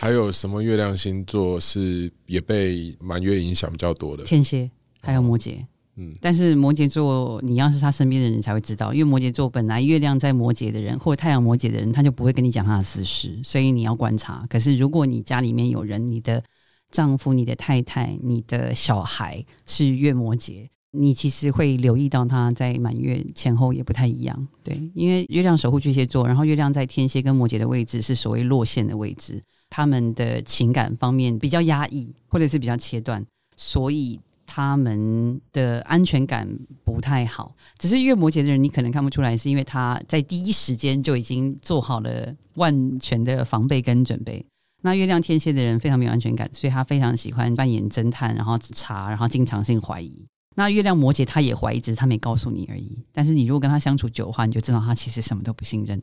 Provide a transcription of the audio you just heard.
还有什么月亮星座是也被满月影响比较多的？天蝎还有摩羯。嗯，但是摩羯座，你要是他身边的人才会知道，因为摩羯座本来月亮在摩羯的人，或者太阳摩羯的人，他就不会跟你讲他的私事，所以你要观察。可是如果你家里面有人，你的丈夫、你的太太、你的小孩是月摩羯，你其实会留意到他在满月前后也不太一样。对，因为月亮守护巨蟹座，然后月亮在天蝎跟摩羯的位置是所谓落线的位置，他们的情感方面比较压抑，或者是比较切断，所以。他们的安全感不太好，只是月摩羯的人，你可能看不出来，是因为他在第一时间就已经做好了万全的防备跟准备。那月亮天蝎的人非常没有安全感，所以他非常喜欢扮演侦探，然后查，然后经常性怀疑。那月亮摩羯他也怀疑，只是他没告诉你而已。但是你如果跟他相处久的话，你就知道他其实什么都不信任。